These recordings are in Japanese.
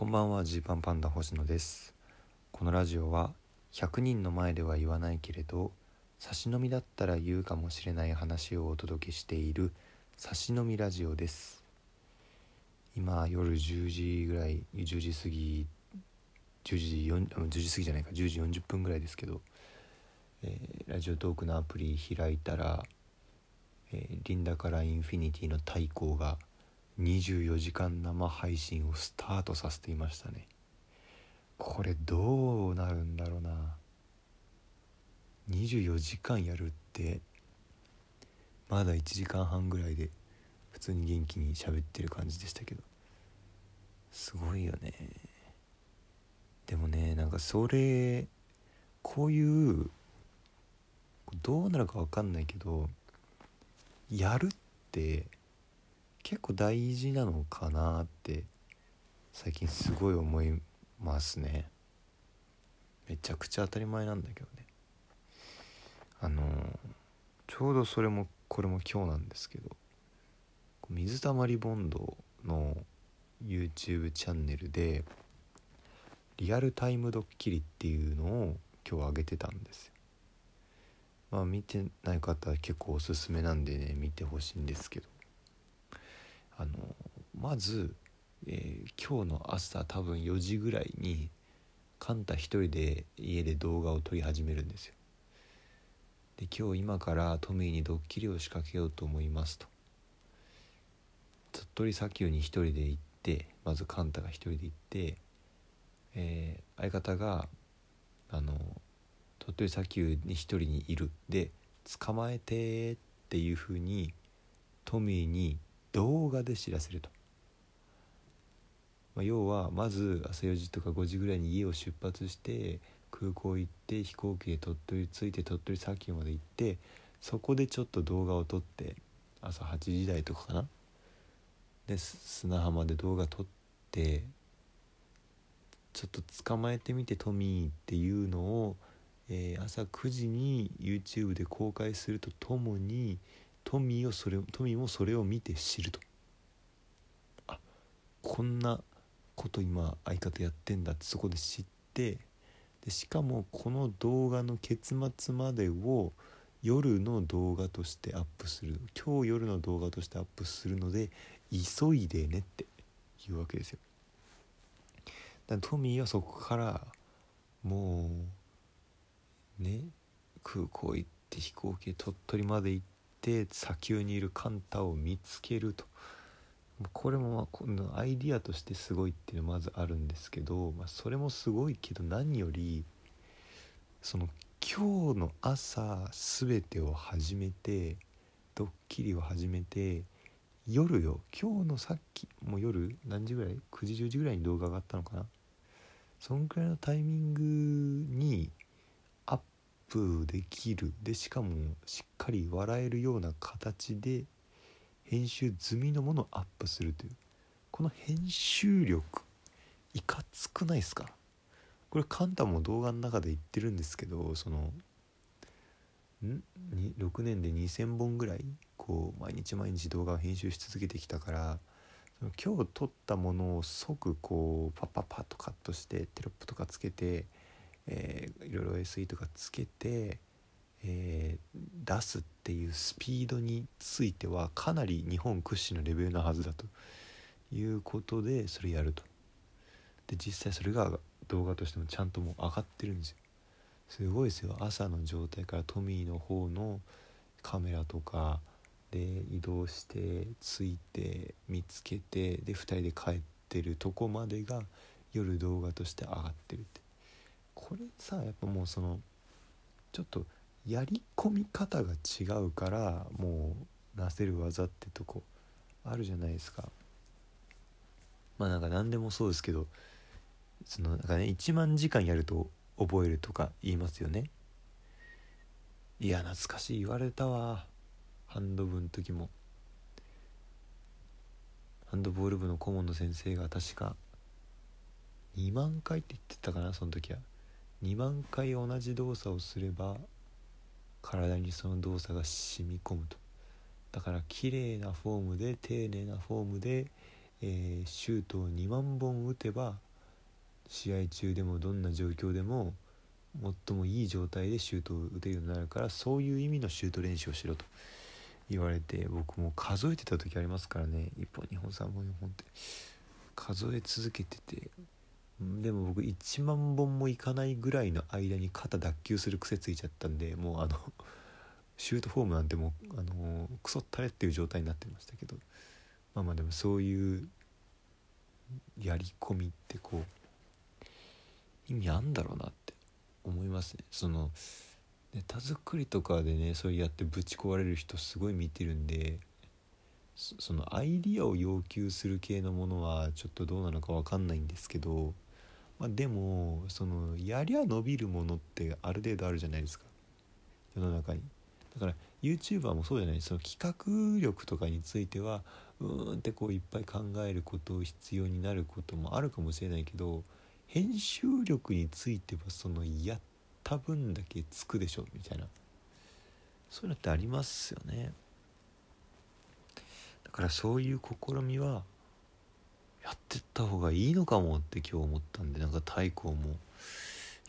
こんばんはジーパンパンダ星野です。このラジオは100人の前では言わないけれど差し飲みだったら言うかもしれない話をお届けしている差し飲みラジオです。今夜10時ぐらい10時過ぎ10時4 10時過ぎじゃないか10時40分ぐらいですけど、えー、ラジオトークのアプリ開いたら、えー、リンダからインフィニティの対抗が24時間生配信をスタートさせていましたね。これどうなるんだろうな。24時間やるってまだ1時間半ぐらいで普通に元気に喋ってる感じでしたけど。すごいよね。でもねなんかそれこういうどうなるか分かんないけどやるって結構大事なのかなって最近すごい思いますね。めちゃくちゃ当たり前なんだけどね。あのちょうどそれもこれも今日なんですけど水溜りボンドの YouTube チャンネルでリアルタイムドッキリっていうのを今日上げてたんですよ。まあ見てない方は結構おすすめなんでね見てほしいんですけど。あのまず、えー、今日の朝多分4時ぐらいにカンタ一人で家で動画を撮り始めるんですよ。で今日今からトミーにドッキリを仕掛けようと思いますと。鳥取砂丘に一人で行ってまずカンタが一人で行って、えー、相方があの鳥取砂丘に一人にいるで捕まえてっていうふうにトミーに動画で知らせると、まあ、要はまず朝4時とか5時ぐらいに家を出発して空港行って飛行機で鳥取着いて鳥取砂丘まで行ってそこでちょっと動画を撮って朝8時台とかかな。で砂浜で動画撮ってちょっと捕まえてみてトミーっていうのを、えー、朝9時に YouTube で公開するとともにトミーをそれトミーもそれを見て知ると。あこんなこと今相方やってんだってそこで知ってでしかもこの動画の結末までを夜の動画としてアップする。今日夜の動画としてアップするので急いでねって言うわけですよ。だトミーはそこからもうね空港行って飛行機で鳥取まで行って砂丘にいるカンタを見つけると。これもまあ今度アイディアとしてすごいっていうのはまずあるんですけど、まあ、それもすごいけど何よりその今日の朝全てを始めてドッキリを始めて夜よ今日のさっきもう夜何時ぐらい？9時10時ぐらいに動画上がったのかな？そんくらいのタイミングにプできる。でしかもしっかり笑えるような形で編集済みのものをアップするという。この編集力いかつくないですか？これカンタも動画の中で言ってるんですけどそのん？6年で2,000本ぐらいこう毎日毎日動画を編集し続けてきたから今日撮ったものを即こうパッパッパッとカットしてテロップとかつけてえー、いろいろ SE とかつけて、えー、出すっていうスピードについてはかなり日本屈指のレベルなはずだと。いうことでそれやると。で実際それが動画としてもちゃんともう上がってるんですよ。すごいですよ。朝の状態からトミーの方のカメラとかで移動して着いて見つけてで2人で帰ってるとこまでが夜動画として上がってるって。これさやっぱもうそのちょっとやり込み方が違うからもうなせる技ってとこあるじゃないですか。まあなんか何でもそうですけどそのなんかね1万時間やると覚えるとか言いますよね。いや懐かしい言われたわ。ハンド部の時も。ハンドボール部の顧問の先生が確か2万回って言ってたかなその時は。2万回同じ動作をすれば体にその動作が染み込むと。だから綺麗なフォームで丁寧なフォームで、えー、シュートを2万本打てば試合中でもどんな状況でも最もいい状態でシュートを打てるようになるからそういう意味のシュート練習をしろと。言われて僕も数えてた時ありますからね。1本2本3本4本って。数え続けててでも僕1万本もいかないぐらいの間に肩脱臼する癖ついちゃったんでもうあの シュートフォームなんてもうあのクソったれっていう状態になってましたけど。まあまあでもそういうやり込みってこう意味あんだろうなって思いますね。そのネタ作りとかでねそうやってぶち壊れる人すごい見てるんでそのアイディアを要求する系のものはちょっとどうなのか分かんないんですけど、まあ、でもそのやりゃ伸びるものってある程度あるじゃないですか。世の中に。だから YouTuber もそうじゃない。その企画力とかについてはうーんってこういっぱい考えることを必要になることもあるかもしれないけど編集力についてはそのやった分だけつくでしょみたいな。そういうのってありますよね。だからそういう試みはやってった方がいいのかもって今日思ったんでなんか太鼓も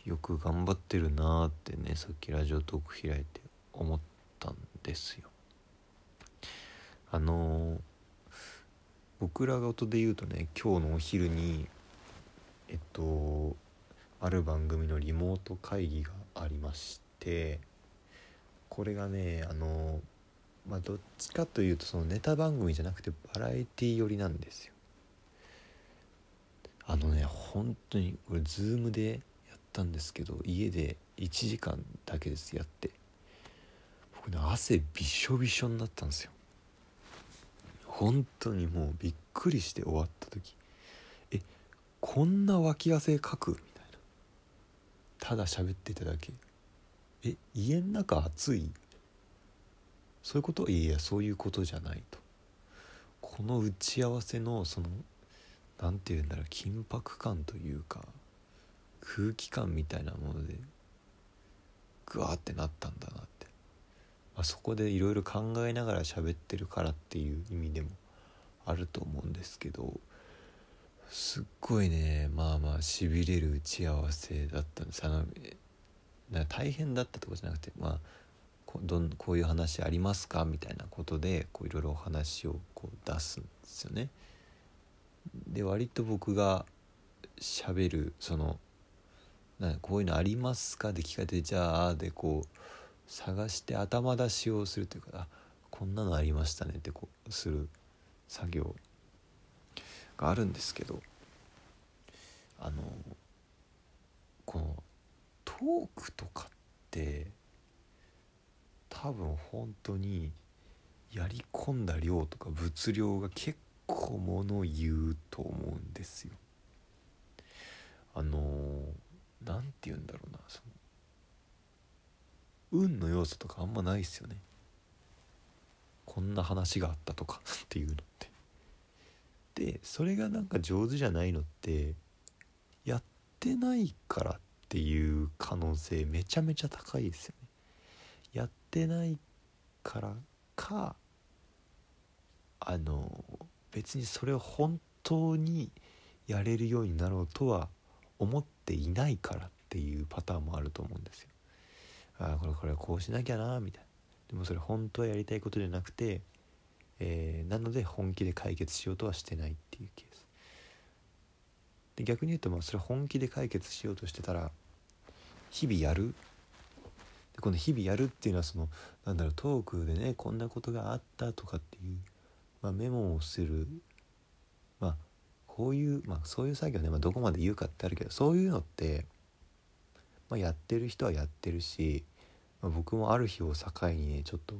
よく頑張ってるなーってねさっきラジオトーク開いて思ったんですよ。あのー、僕ら事で言うとね今日のお昼にえっとある番組のリモート会議がありましてこれがねあのまあどっちかというとそのネタ番組じゃなくてバラエティ寄りなんですよ。あのね本当にこれズームでやったんですけど家で1時間だけですやって。僕ね汗びしょびしょになったんですよ。本当にもうびっくりして終わった時。えこんな脇汗かく？みたいな。ただ喋ってただけ。え家の中暑い？そういうこと？いやいやそういうことじゃないと。この打ち合わせのその何て言うんだろう緊迫感というか空気感みたいなものでグワーってなったんだなって、まあ、そこでいろいろ考えながら喋ってるからっていう意味でもあると思うんですけどすっごいねまあまあしびれる打ち合わせだったんです。あの大変だったとかじゃなくてまあこどんこういう話ありますか？みたいなことでいろいろお話をこう出すんですよね。で割と僕がしゃべるそのなこういうのありますか？で聞かれてじゃあでこう探して頭出しをするというかあこんなのありましたねってこうする作業があるんですけどあのこのトークとかって多分本当にやり込んだ量とか物量が結構もの言うと思うんですよ。あの何て言うんだろうなその運の要素とかあんまないっすよね。こんな話があったとか っていうのって。でそれがなんか上手じゃないのってやってないからっていう可能性めちゃめちゃ高いですよね。やってないからかあの別にそれを本当にやれるようになろうとは思っていないからっていうパターンもあると思うんですよ。ああこれこれこうしなきゃなみたいな。でもそれ本当はやりたいことじゃなくてえー、なので本気で解決しようとはしてないっていうケースで逆に言うとまあそれ本気で解決しようとしてたら日々やるでこの日々やるっていうのはそのなんだろうトークでねこんなことがあったとかっていう、まあ、メモをする。まあこういう、まあ、そういう作業ね、まあ、どこまで言うかってあるけどそういうのって、まあ、やってる人はやってるし、まあ、僕もある日を境にねちょっと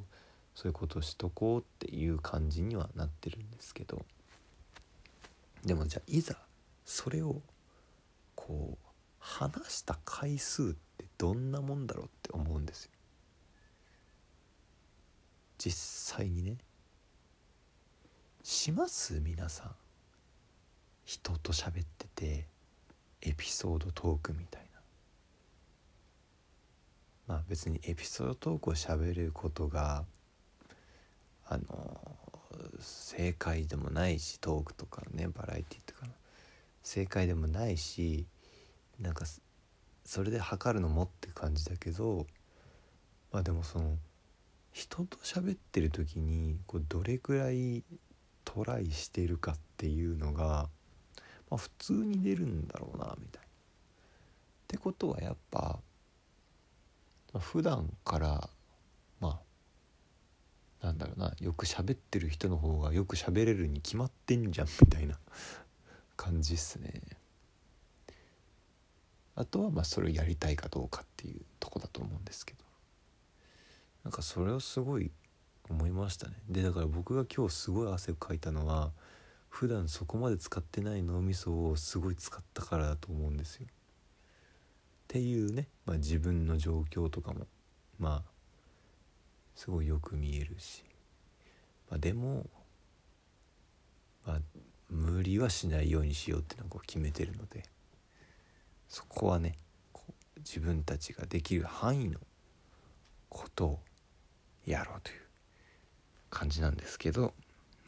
そういうことしとこうっていう感じにはなってるんですけど。でもじゃあいざそれをこう話した回数ってどんなもんだろうって思うんですよ。実際にね。します？皆さん。人と喋っててエピソードトークみたいな。まあ別にエピソードトークを喋ることがあの正解でもないしトークとかねバラエティとかの。正解でもないしなんかそれで測るのもって感じだけどまあでもその人と喋ってる時にこうどれくらいトライしてるかっていうのが、まあ、普通に出るんだろうなみたいな。ってことはやっぱ、まあ、普段からまあなんだろうなよく喋ってる人の方がよく喋れるに決まってんじゃんみたいな 感じっすね。あとはまあそれをやりたいかどうかっていうとこだと思うんですけどなんかそれをすごい思いましたね。でだから僕が今日すごい汗をかいたのは普段そこまで使ってない脳みそをすごい使ったからだと思うんですよ。っていうね、まあ、自分の状況とかもまあすごいよく見えるし、まあ、でも、まあ、無理はしないようにしようっていうのをこう決めてるので。そこはね自分たちができる範囲のことをやろうという。感じなんですけど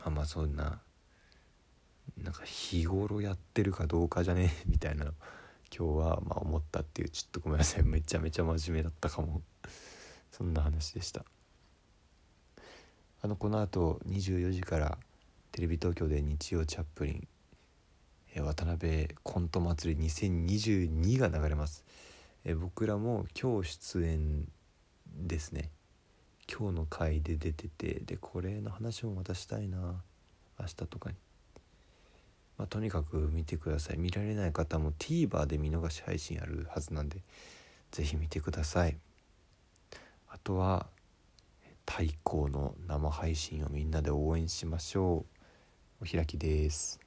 まあまあそんななんか日頃やってるかどうかじゃねえ みたいなの今日はまあ思ったっていうちょっとごめんなさいめちゃめちゃ真面目だったかも。そんな話でした。あのこのあと24時からテレビ東京で日曜チャップリン渡辺コント祭り2022が流れます。え僕らも今日出演ですね。今日の回で出ててでこれの話もまたしたいな。明日とかに、まあ、とにかく見てください。見られない方も TVer で見逃し配信あるはずなんで是非見てください。あとは太閤の生配信をみんなで応援しましょう。お開きです。